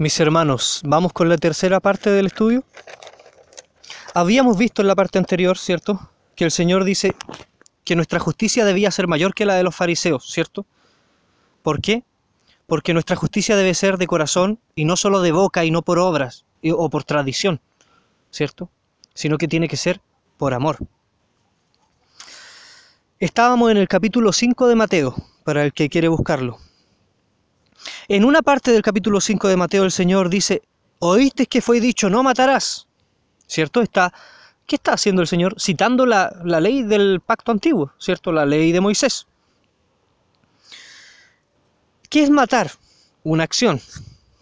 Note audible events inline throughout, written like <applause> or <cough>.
Mis hermanos, vamos con la tercera parte del estudio. Habíamos visto en la parte anterior, ¿cierto? Que el Señor dice que nuestra justicia debía ser mayor que la de los fariseos, ¿cierto? ¿Por qué? Porque nuestra justicia debe ser de corazón y no solo de boca y no por obras o por tradición, ¿cierto? Sino que tiene que ser por amor. Estábamos en el capítulo 5 de Mateo, para el que quiere buscarlo. En una parte del capítulo 5 de Mateo el Señor dice, oíste que fue dicho, no matarás. ¿Cierto? Está, ¿Qué está haciendo el Señor? Citando la, la ley del pacto antiguo, ¿cierto? La ley de Moisés. ¿Qué es matar? Una acción.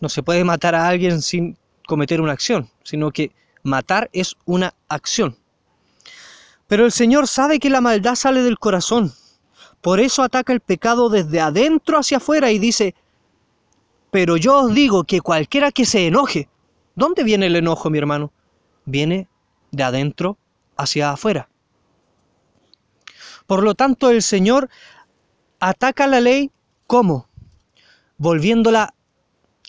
No se puede matar a alguien sin cometer una acción, sino que matar es una acción. Pero el Señor sabe que la maldad sale del corazón. Por eso ataca el pecado desde adentro hacia afuera y dice, pero yo os digo que cualquiera que se enoje, ¿dónde viene el enojo, mi hermano? Viene de adentro hacia afuera. Por lo tanto, el Señor ataca la ley ¿cómo? Volviéndola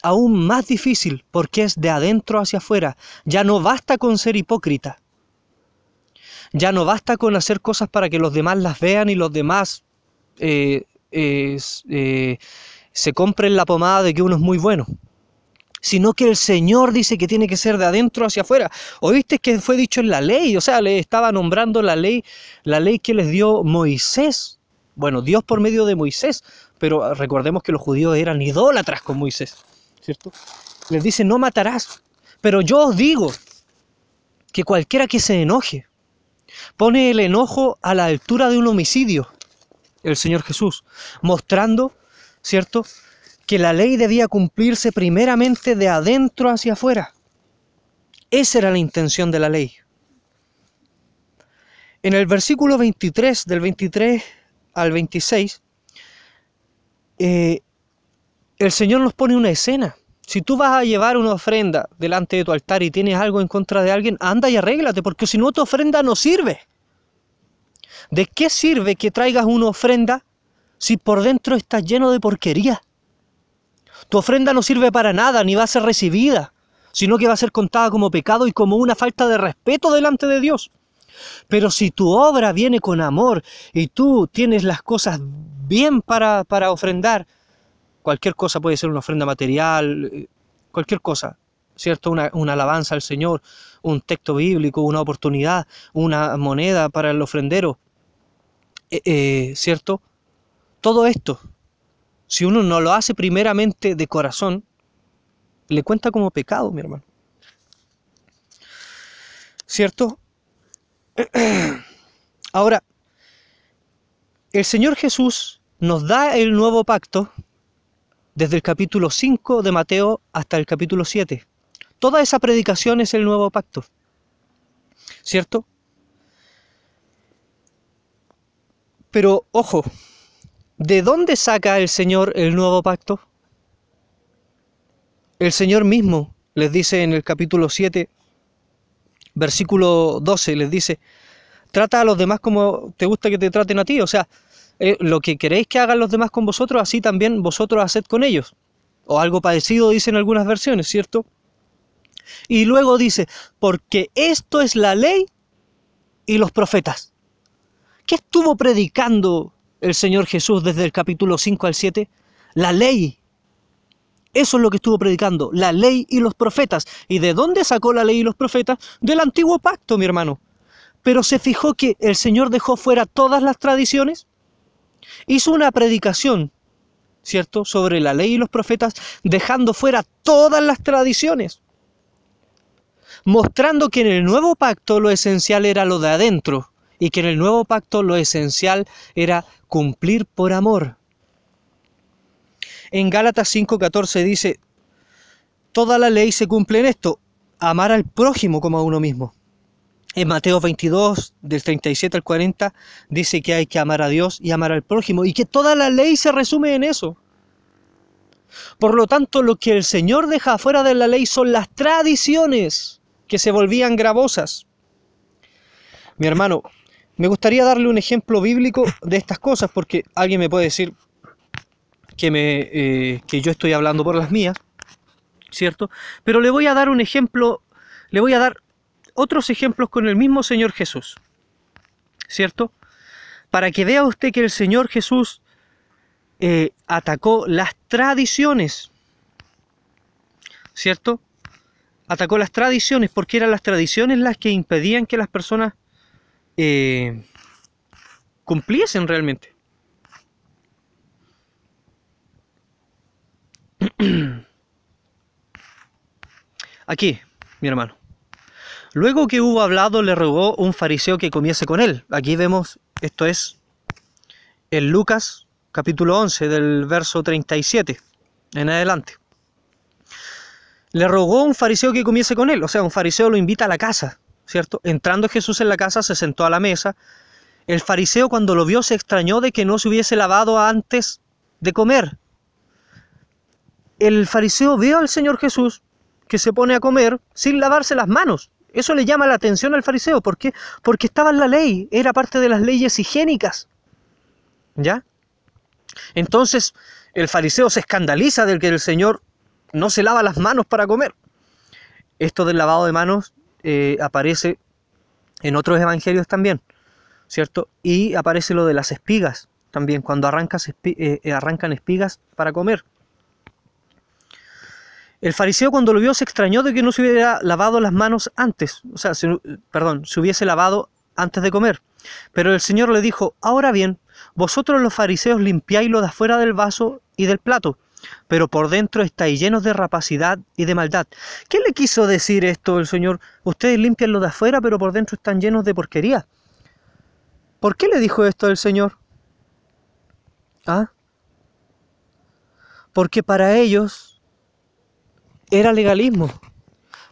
aún más difícil porque es de adentro hacia afuera. Ya no basta con ser hipócrita. Ya no basta con hacer cosas para que los demás las vean y los demás eh, eh, se compren la pomada de que uno es muy bueno. Sino que el Señor dice que tiene que ser de adentro hacia afuera. ¿Oíste que fue dicho en la ley? O sea, le estaba nombrando la ley, la ley que les dio Moisés. Bueno, Dios por medio de Moisés, pero recordemos que los judíos eran idólatras con Moisés, ¿cierto? Les dice, no matarás. Pero yo os digo que cualquiera que se enoje, pone el enojo a la altura de un homicidio, el Señor Jesús, mostrando, ¿cierto?, que la ley debía cumplirse primeramente de adentro hacia afuera. Esa era la intención de la ley. En el versículo 23, del 23 al 26, eh, el Señor nos pone una escena. Si tú vas a llevar una ofrenda delante de tu altar y tienes algo en contra de alguien, anda y arréglate, porque si no tu ofrenda no sirve. ¿De qué sirve que traigas una ofrenda si por dentro estás lleno de porquería? Tu ofrenda no sirve para nada, ni va a ser recibida, sino que va a ser contada como pecado y como una falta de respeto delante de Dios. Pero si tu obra viene con amor y tú tienes las cosas bien para, para ofrendar, cualquier cosa puede ser una ofrenda material, eh, cualquier cosa, ¿cierto? Una, una, alabanza al Señor, un texto bíblico, una oportunidad, una moneda para el ofrendero, eh, eh, ¿cierto? Todo esto, si uno no lo hace primeramente de corazón, le cuenta como pecado, mi hermano. ¿Cierto? <clears throat> Ahora, el Señor Jesús nos da el nuevo pacto desde el capítulo 5 de Mateo hasta el capítulo 7. Toda esa predicación es el nuevo pacto. ¿Cierto? Pero ojo, ¿de dónde saca el Señor el nuevo pacto? El Señor mismo les dice en el capítulo 7, versículo 12, les dice, trata a los demás como te gusta que te traten a ti. O sea, eh, lo que queréis que hagan los demás con vosotros, así también vosotros haced con ellos. O algo parecido dicen algunas versiones, ¿cierto? Y luego dice, porque esto es la ley y los profetas. ¿Qué estuvo predicando el Señor Jesús desde el capítulo 5 al 7? La ley. Eso es lo que estuvo predicando, la ley y los profetas. ¿Y de dónde sacó la ley y los profetas? Del antiguo pacto, mi hermano. Pero se fijó que el Señor dejó fuera todas las tradiciones. Hizo una predicación, ¿cierto?, sobre la ley y los profetas, dejando fuera todas las tradiciones mostrando que en el nuevo pacto lo esencial era lo de adentro, y que en el nuevo pacto lo esencial era cumplir por amor. En Gálatas 5:14 dice, toda la ley se cumple en esto, amar al prójimo como a uno mismo. En Mateo 22, del 37 al 40, dice que hay que amar a Dios y amar al prójimo, y que toda la ley se resume en eso. Por lo tanto, lo que el Señor deja fuera de la ley son las tradiciones que se volvían gravosas. Mi hermano, me gustaría darle un ejemplo bíblico de estas cosas, porque alguien me puede decir que, me, eh, que yo estoy hablando por las mías, ¿cierto? Pero le voy a dar un ejemplo, le voy a dar otros ejemplos con el mismo Señor Jesús, ¿cierto? Para que vea usted que el Señor Jesús eh, atacó las tradiciones, ¿cierto? Atacó las tradiciones porque eran las tradiciones las que impedían que las personas eh, cumpliesen realmente. <clears throat> Aquí, mi hermano. Luego que hubo hablado, le rogó un fariseo que comiese con él. Aquí vemos, esto es en Lucas capítulo 11 del verso 37 en adelante. Le rogó un fariseo que comiese con él, o sea, un fariseo lo invita a la casa, ¿cierto? Entrando Jesús en la casa, se sentó a la mesa. El fariseo cuando lo vio se extrañó de que no se hubiese lavado antes de comer. El fariseo vio al Señor Jesús que se pone a comer sin lavarse las manos. Eso le llama la atención al fariseo. ¿Por qué? Porque estaba en la ley, era parte de las leyes higiénicas. ¿Ya? Entonces el fariseo se escandaliza del que el Señor no se lava las manos para comer. Esto del lavado de manos eh, aparece en otros evangelios también, ¿cierto? Y aparece lo de las espigas también, cuando arrancas eh, eh, arrancan espigas para comer. El fariseo cuando lo vio se extrañó de que no se hubiera lavado las manos antes, o sea, perdón, se hubiese lavado antes de comer. Pero el Señor le dijo, ahora bien, vosotros los fariseos limpiáis lo de afuera del vaso y del plato, pero por dentro estáis llenos de rapacidad y de maldad. ¿Qué le quiso decir esto el Señor? Ustedes limpian lo de afuera, pero por dentro están llenos de porquería. ¿Por qué le dijo esto el Señor? ¿Ah? Porque para ellos era legalismo.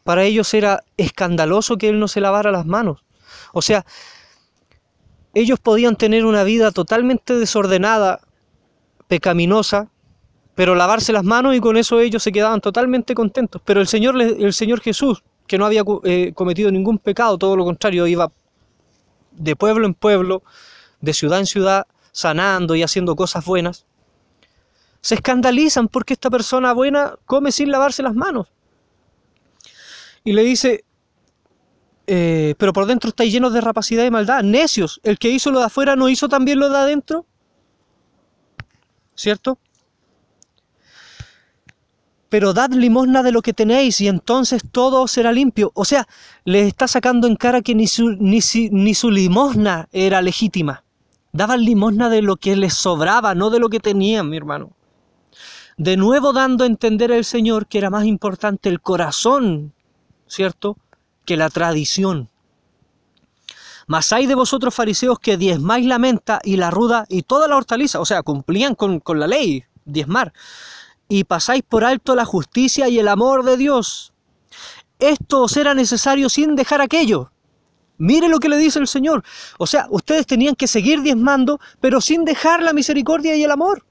Para ellos era escandaloso que Él no se lavara las manos. O sea, ellos podían tener una vida totalmente desordenada, pecaminosa, pero lavarse las manos y con eso ellos se quedaban totalmente contentos. Pero el Señor, el Señor Jesús, que no había eh, cometido ningún pecado, todo lo contrario, iba de pueblo en pueblo, de ciudad en ciudad, sanando y haciendo cosas buenas, se escandalizan porque esta persona buena come sin lavarse las manos. Y le dice, eh, pero por dentro estáis llenos de rapacidad y maldad. Necios, el que hizo lo de afuera no hizo también lo de adentro. ¿Cierto? Pero dad limosna de lo que tenéis y entonces todo será limpio. O sea, les está sacando en cara que ni su, ni, ni su limosna era legítima. Daban limosna de lo que les sobraba, no de lo que tenían, mi hermano. De nuevo dando a entender al Señor que era más importante el corazón, ¿cierto? que la tradición. Mas hay de vosotros fariseos que diezmáis la menta y la ruda y toda la hortaliza, o sea, cumplían con, con la ley, diezmar, y pasáis por alto la justicia y el amor de Dios. Esto os era necesario sin dejar aquello. Mire lo que le dice el Señor. O sea, ustedes tenían que seguir diezmando, pero sin dejar la misericordia y el amor.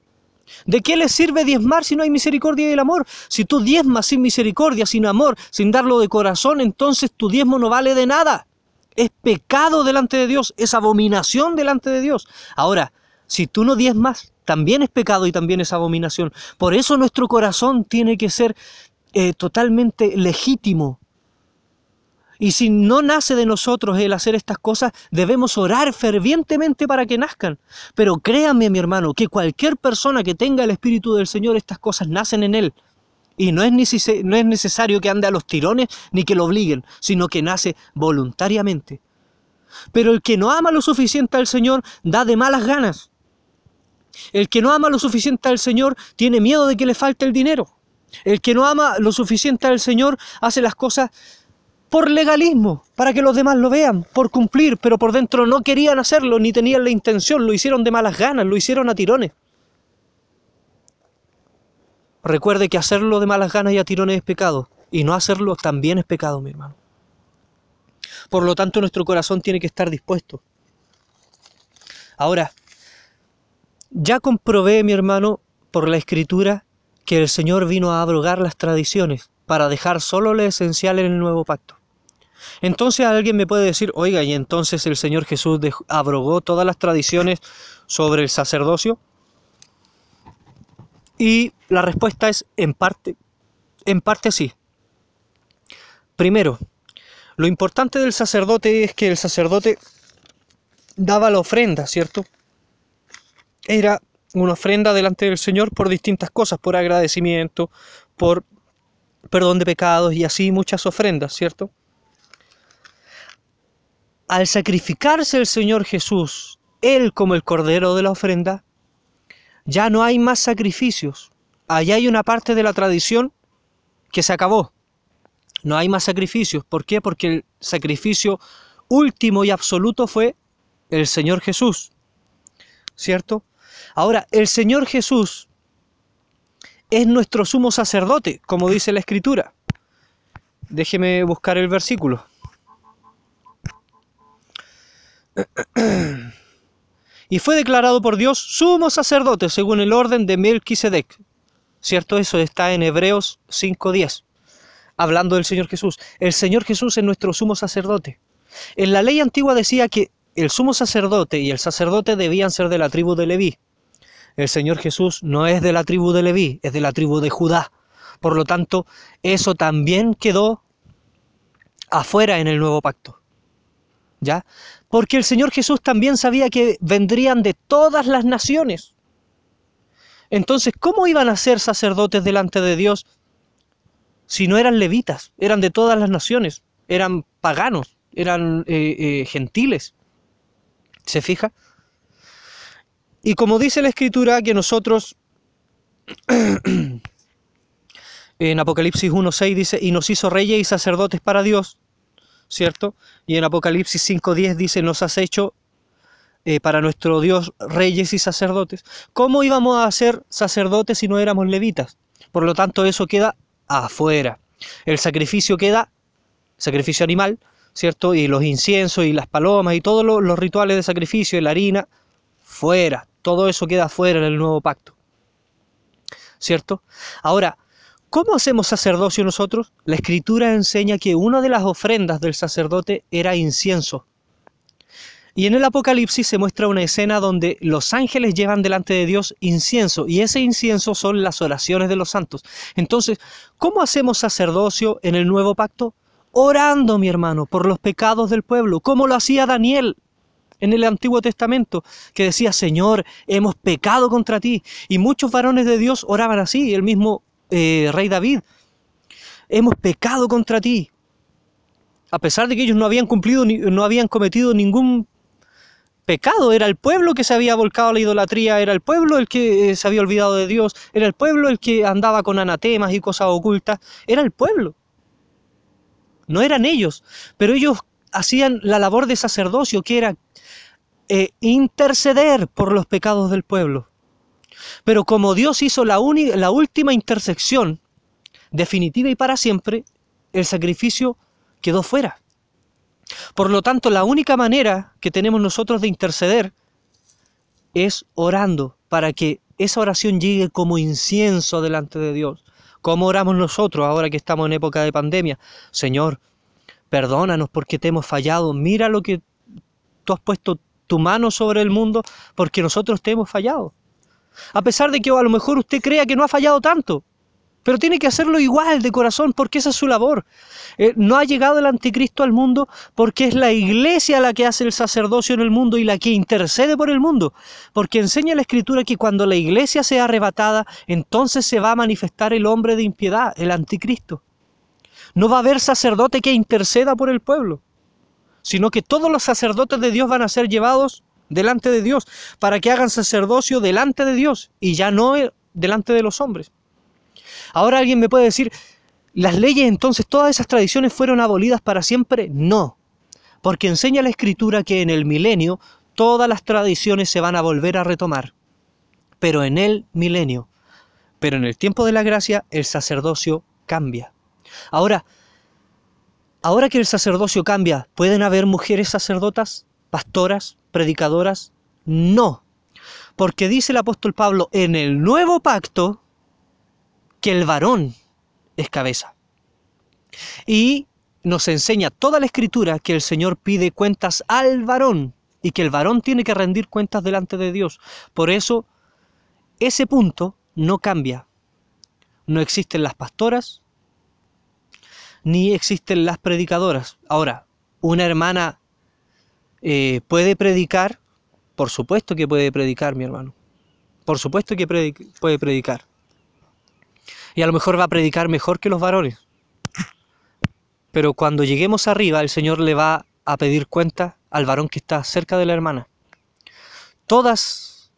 ¿De qué les sirve diezmar si no hay misericordia y el amor? Si tú diezmas sin misericordia, sin amor, sin darlo de corazón, entonces tu diezmo no vale de nada. Es pecado delante de Dios, es abominación delante de Dios. Ahora, si tú no diezmas, también es pecado y también es abominación. Por eso nuestro corazón tiene que ser eh, totalmente legítimo y si no nace de nosotros el hacer estas cosas, debemos orar fervientemente para que nazcan. Pero créanme, mi hermano, que cualquier persona que tenga el Espíritu del Señor, estas cosas nacen en él. Y no es, no es necesario que ande a los tirones ni que lo obliguen, sino que nace voluntariamente. Pero el que no ama lo suficiente al Señor da de malas ganas. El que no ama lo suficiente al Señor tiene miedo de que le falte el dinero. El que no ama lo suficiente al Señor hace las cosas por legalismo, para que los demás lo vean, por cumplir, pero por dentro no querían hacerlo, ni tenían la intención, lo hicieron de malas ganas, lo hicieron a tirones. Recuerde que hacerlo de malas ganas y a tirones es pecado, y no hacerlo también es pecado, mi hermano. Por lo tanto, nuestro corazón tiene que estar dispuesto. Ahora, ya comprobé, mi hermano, por la escritura, que el Señor vino a abrogar las tradiciones para dejar solo lo esencial en el nuevo pacto. Entonces alguien me puede decir, oiga, ¿y entonces el Señor Jesús abrogó todas las tradiciones sobre el sacerdocio? Y la respuesta es en parte, En parte sí. Primero, lo importante del sacerdote es que el sacerdote daba la ofrenda, ¿cierto? Era una ofrenda delante del Señor por distintas cosas, por agradecimiento, por perdón de pecados y así muchas ofrendas, ¿cierto? Al sacrificarse el Señor Jesús, Él como el Cordero de la ofrenda, ya no hay más sacrificios. Allá hay una parte de la tradición que se acabó. No hay más sacrificios. ¿Por qué? Porque el sacrificio último y absoluto fue el Señor Jesús. ¿Cierto? Ahora, el Señor Jesús es nuestro sumo sacerdote, como dice la Escritura. Déjeme buscar el versículo. <clears throat> y fue declarado por Dios sumo sacerdote según el orden de Melquisedec. ¿Cierto? Eso está en Hebreos 5.10, hablando del Señor Jesús. El Señor Jesús es nuestro sumo sacerdote. En la ley antigua decía que el sumo sacerdote y el sacerdote debían ser de la tribu de Leví. El Señor Jesús no es de la tribu de Leví, es de la tribu de Judá. Por lo tanto, eso también quedó afuera en el nuevo pacto. ¿Ya? Porque el Señor Jesús también sabía que vendrían de todas las naciones. Entonces, ¿cómo iban a ser sacerdotes delante de Dios si no eran levitas? Eran de todas las naciones, eran paganos, eran eh, eh, gentiles. ¿Se fija? Y como dice la escritura que nosotros <clears throat> en Apocalipsis 1.6 dice, y nos hizo reyes y sacerdotes para Dios, ¿cierto? Y en Apocalipsis 5.10 dice, nos has hecho eh, para nuestro Dios reyes y sacerdotes. ¿Cómo íbamos a ser sacerdotes si no éramos levitas? Por lo tanto, eso queda afuera. El sacrificio queda, sacrificio animal, ¿cierto? Y los inciensos y las palomas y todos los, rituales de sacrificio y la harina, fuera. Todo eso queda fuera en el nuevo pacto. ¿Cierto? Ahora, ¿cómo hacemos sacerdocio nosotros? La escritura enseña que una de las ofrendas del sacerdote era incienso. Y en el Apocalipsis se muestra una escena donde los ángeles llevan delante de Dios incienso, y ese incienso son las oraciones de los santos. Entonces, ¿cómo hacemos sacerdocio en el nuevo pacto? orando, mi hermano, por los pecados del pueblo, como lo hacía Daniel en el Antiguo Testamento, que decía, Señor, hemos pecado contra ti. Y muchos varones de Dios oraban así, el mismo eh, rey David, hemos pecado contra ti. A pesar de que ellos no habían cumplido, no habían cometido ningún pecado, era el pueblo que se había volcado a la idolatría, era el pueblo el que eh, se había olvidado de Dios, era el pueblo el que andaba con anatemas y cosas ocultas, era el pueblo no eran ellos, pero ellos hacían la labor de sacerdocio, que era eh, interceder por los pecados del pueblo. Pero como Dios hizo la, la última intersección, definitiva y para siempre, el sacrificio quedó fuera. Por lo tanto, la única manera que tenemos nosotros de interceder es orando para que esa oración llegue como incienso delante de Dios. ¿Cómo oramos nosotros ahora que estamos en época de pandemia? Señor, perdónanos porque te hemos fallado. Mira lo que tú has puesto tu mano sobre el mundo porque nosotros te hemos fallado. A pesar de que a lo mejor usted crea que no ha fallado tanto, pero tiene que hacerlo igual de corazón porque esa es su labor. Eh, no ha llegado el anticristo al mundo porque es la iglesia la que hace el sacerdocio en el mundo y la que intercede por el mundo. Porque enseña la escritura que cuando la iglesia sea arrebatada, entonces se va a manifestar el hombre de impiedad, el anticristo. No va a haber sacerdote que interceda por el pueblo, sino que todos los sacerdotes de Dios van a ser llevados delante de Dios para que hagan sacerdocio delante de Dios y ya no delante de los hombres. Ahora alguien me puede decir, ¿las leyes entonces, todas esas tradiciones fueron abolidas para siempre? No, porque enseña la escritura que en el milenio todas las tradiciones se van a volver a retomar, pero en el milenio. Pero en el tiempo de la gracia el sacerdocio cambia. Ahora, ahora que el sacerdocio cambia, ¿pueden haber mujeres sacerdotas, pastoras, predicadoras? No, porque dice el apóstol Pablo, en el nuevo pacto, que el varón es cabeza. Y nos enseña toda la escritura que el Señor pide cuentas al varón y que el varón tiene que rendir cuentas delante de Dios. Por eso, ese punto no cambia. No existen las pastoras, ni existen las predicadoras. Ahora, una hermana eh, puede predicar, por supuesto que puede predicar, mi hermano. Por supuesto que puede predicar. Y a lo mejor va a predicar mejor que los varones. Pero cuando lleguemos arriba, el Señor le va a pedir cuenta al varón que está cerca de la hermana. Todas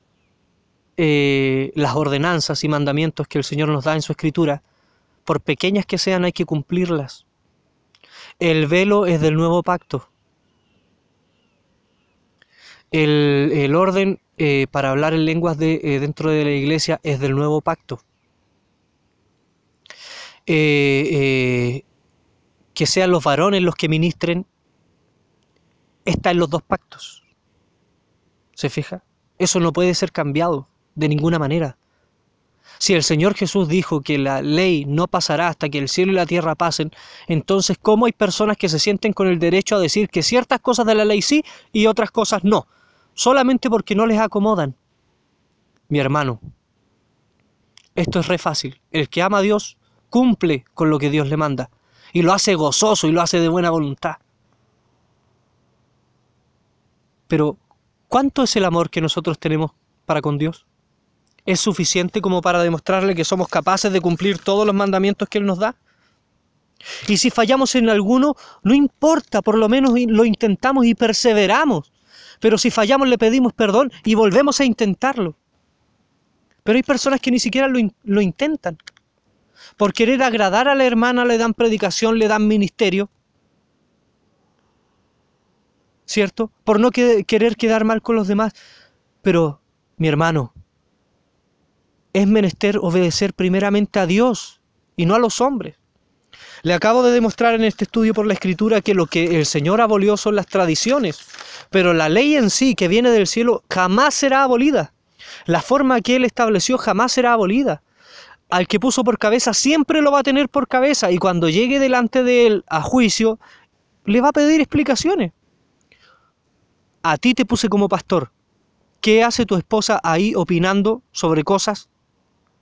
eh, las ordenanzas y mandamientos que el Señor nos da en su escritura, por pequeñas que sean, hay que cumplirlas. El velo es del nuevo pacto. El, orden eh, para hablar en lenguas de, eh, dentro de la iglesia es del nuevo pacto. que sean los varones los que ministren, está en los dos pactos. ¿Se fija? Eso no puede ser cambiado de ninguna manera. Si el Señor Jesús dijo que la ley no pasará hasta que el cielo y la tierra pasen, entonces ¿cómo hay personas que se sienten con el derecho a decir que ciertas cosas de la ley sí y otras cosas no? Solamente porque no les acomodan. Mi hermano, esto es re fácil. El que ama a Dios cumple con lo que Dios le manda y lo hace gozoso y lo hace de buena voluntad. Pero, ¿cuánto es el amor que nosotros tenemos para con Dios? ¿Es suficiente como para demostrarle que somos capaces de cumplir todos los mandamientos que Él nos da? Y si fallamos en alguno, no importa, por lo menos lo intentamos y perseveramos. Pero si fallamos le pedimos perdón y volvemos a intentarlo. Pero hay personas que ni siquiera lo, lo intentan. Por querer agradar a la hermana le dan predicación, le dan ministerio, ¿cierto? Por no querer quedar mal con los demás. Pero, mi hermano, es menester obedecer primeramente a Dios y no a los hombres. Le acabo de demostrar en este estudio por la escritura que lo que el Señor abolió son las tradiciones, pero la ley en sí que viene del cielo jamás será abolida. La forma que Él estableció jamás será abolida. Al que puso por cabeza siempre lo va a tener por cabeza y cuando llegue delante de Él a juicio, le va a pedir explicaciones a ti te puse como pastor. ¿Qué hace tu esposa ahí opinando sobre cosas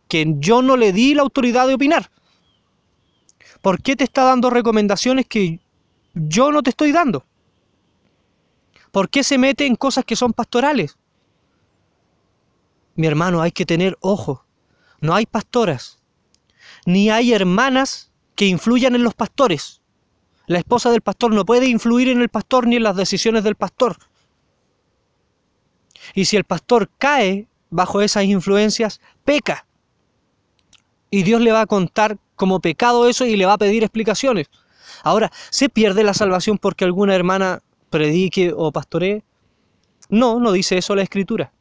que yo no le di la autoridad de opinar? ¿Por qué te está dando recomendaciones que yo no te estoy dando? ¿Por qué se mete en cosas que son pastorales? Mi hermano, hay que tener ojo. No hay pastoras, ni hay hermanas que influyan en los pastores. La esposa del pastor no puede influir en el pastor ni en las decisiones del pastor. Y si el pastor cae bajo esas influencias, peca. Y Dios le va a contar como pecado eso y le va a pedir explicaciones. Ahora, ¿se pierde la salvación porque alguna hermana predique o pastoree? No, no dice eso la escritura.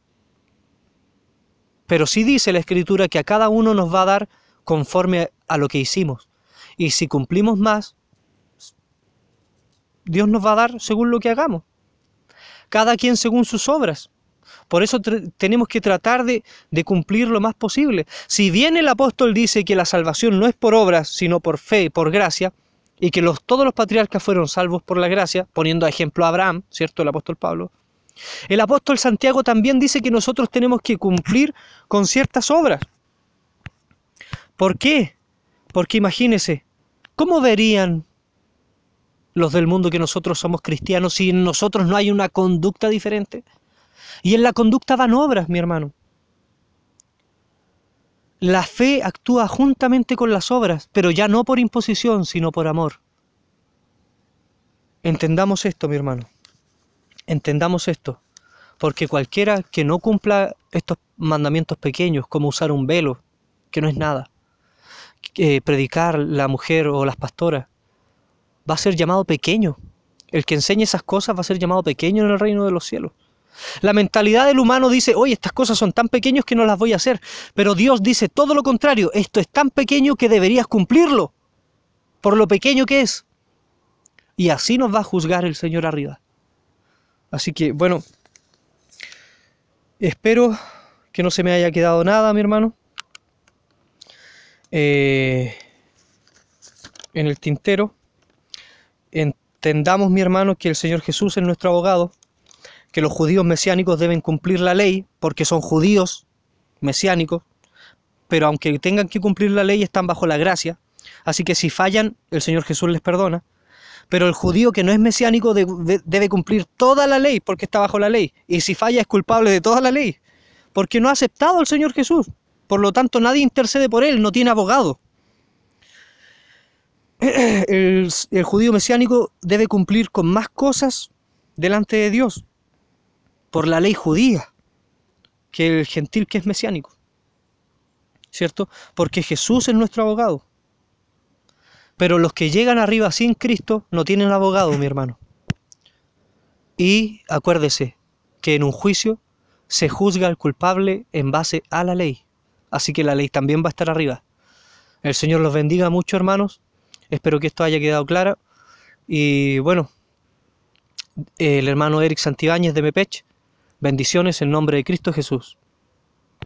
Pero sí dice la escritura que a cada uno nos va a dar conforme a lo que hicimos. Y si cumplimos más, Dios nos va a dar según lo que hagamos. Cada quien según sus obras. Por eso tenemos que tratar de, cumplir lo más posible. Si bien el apóstol dice que la salvación no es por obras, sino por fe y por gracia, y que todos los patriarcas fueron salvos por la gracia, poniendo a ejemplo a Abraham, ¿cierto? El apóstol Pablo. El apóstol Santiago también dice que nosotros tenemos que cumplir con ciertas obras. ¿Por qué? Porque imagínese, ¿cómo verían los del mundo que nosotros somos cristianos si en nosotros no hay una conducta diferente? Y en la conducta van obras, mi hermano. La fe actúa juntamente con las obras, pero ya no por imposición, sino por amor. Entendamos esto, mi hermano. Entendamos esto. Porque cualquiera que no cumpla estos mandamientos pequeños, como usar un velo, que no es nada, predicar la mujer o las pastoras, va a ser llamado pequeño. El que enseñe esas cosas va a ser llamado pequeño en el reino de los cielos. La mentalidad del humano dice, oye, estas cosas son tan pequeñas que no las voy a hacer. Pero Dios dice todo lo contrario, esto es tan pequeño que deberías cumplirlo, por lo pequeño que es. Y así nos va a juzgar el Señor arriba. Así que, bueno, espero que no se me haya quedado nada, mi hermano. Eh, en el tintero. Entendamos, mi hermano, que el Señor Jesús es nuestro abogado que los judíos mesiánicos deben cumplir la ley porque son judíos mesiánicos, pero aunque tengan que cumplir la ley están bajo la gracia. Así que si fallan, el Señor Jesús les perdona. Pero el judío que no es mesiánico de- de- debe cumplir toda la ley porque está bajo la ley. Y si falla es culpable de toda la ley porque no ha aceptado al Señor Jesús. Por lo tanto, nadie intercede por él, no tiene abogado. <clears throat> El judío mesiánico debe cumplir con más cosas delante de Dios por la ley judía que el gentil que es mesiánico. ¿Cierto? Porque Jesús es nuestro abogado. Pero los que llegan arriba sin Cristo no tienen abogado, mi hermano. Y acuérdese que en un juicio se juzga al culpable en base a la ley. Así que la ley también va a estar arriba. El Señor los bendiga mucho, hermanos. Espero que esto haya quedado claro. Y bueno, el hermano Eric Santibáñez de Mepech, bendiciones en nombre de Cristo Jesús.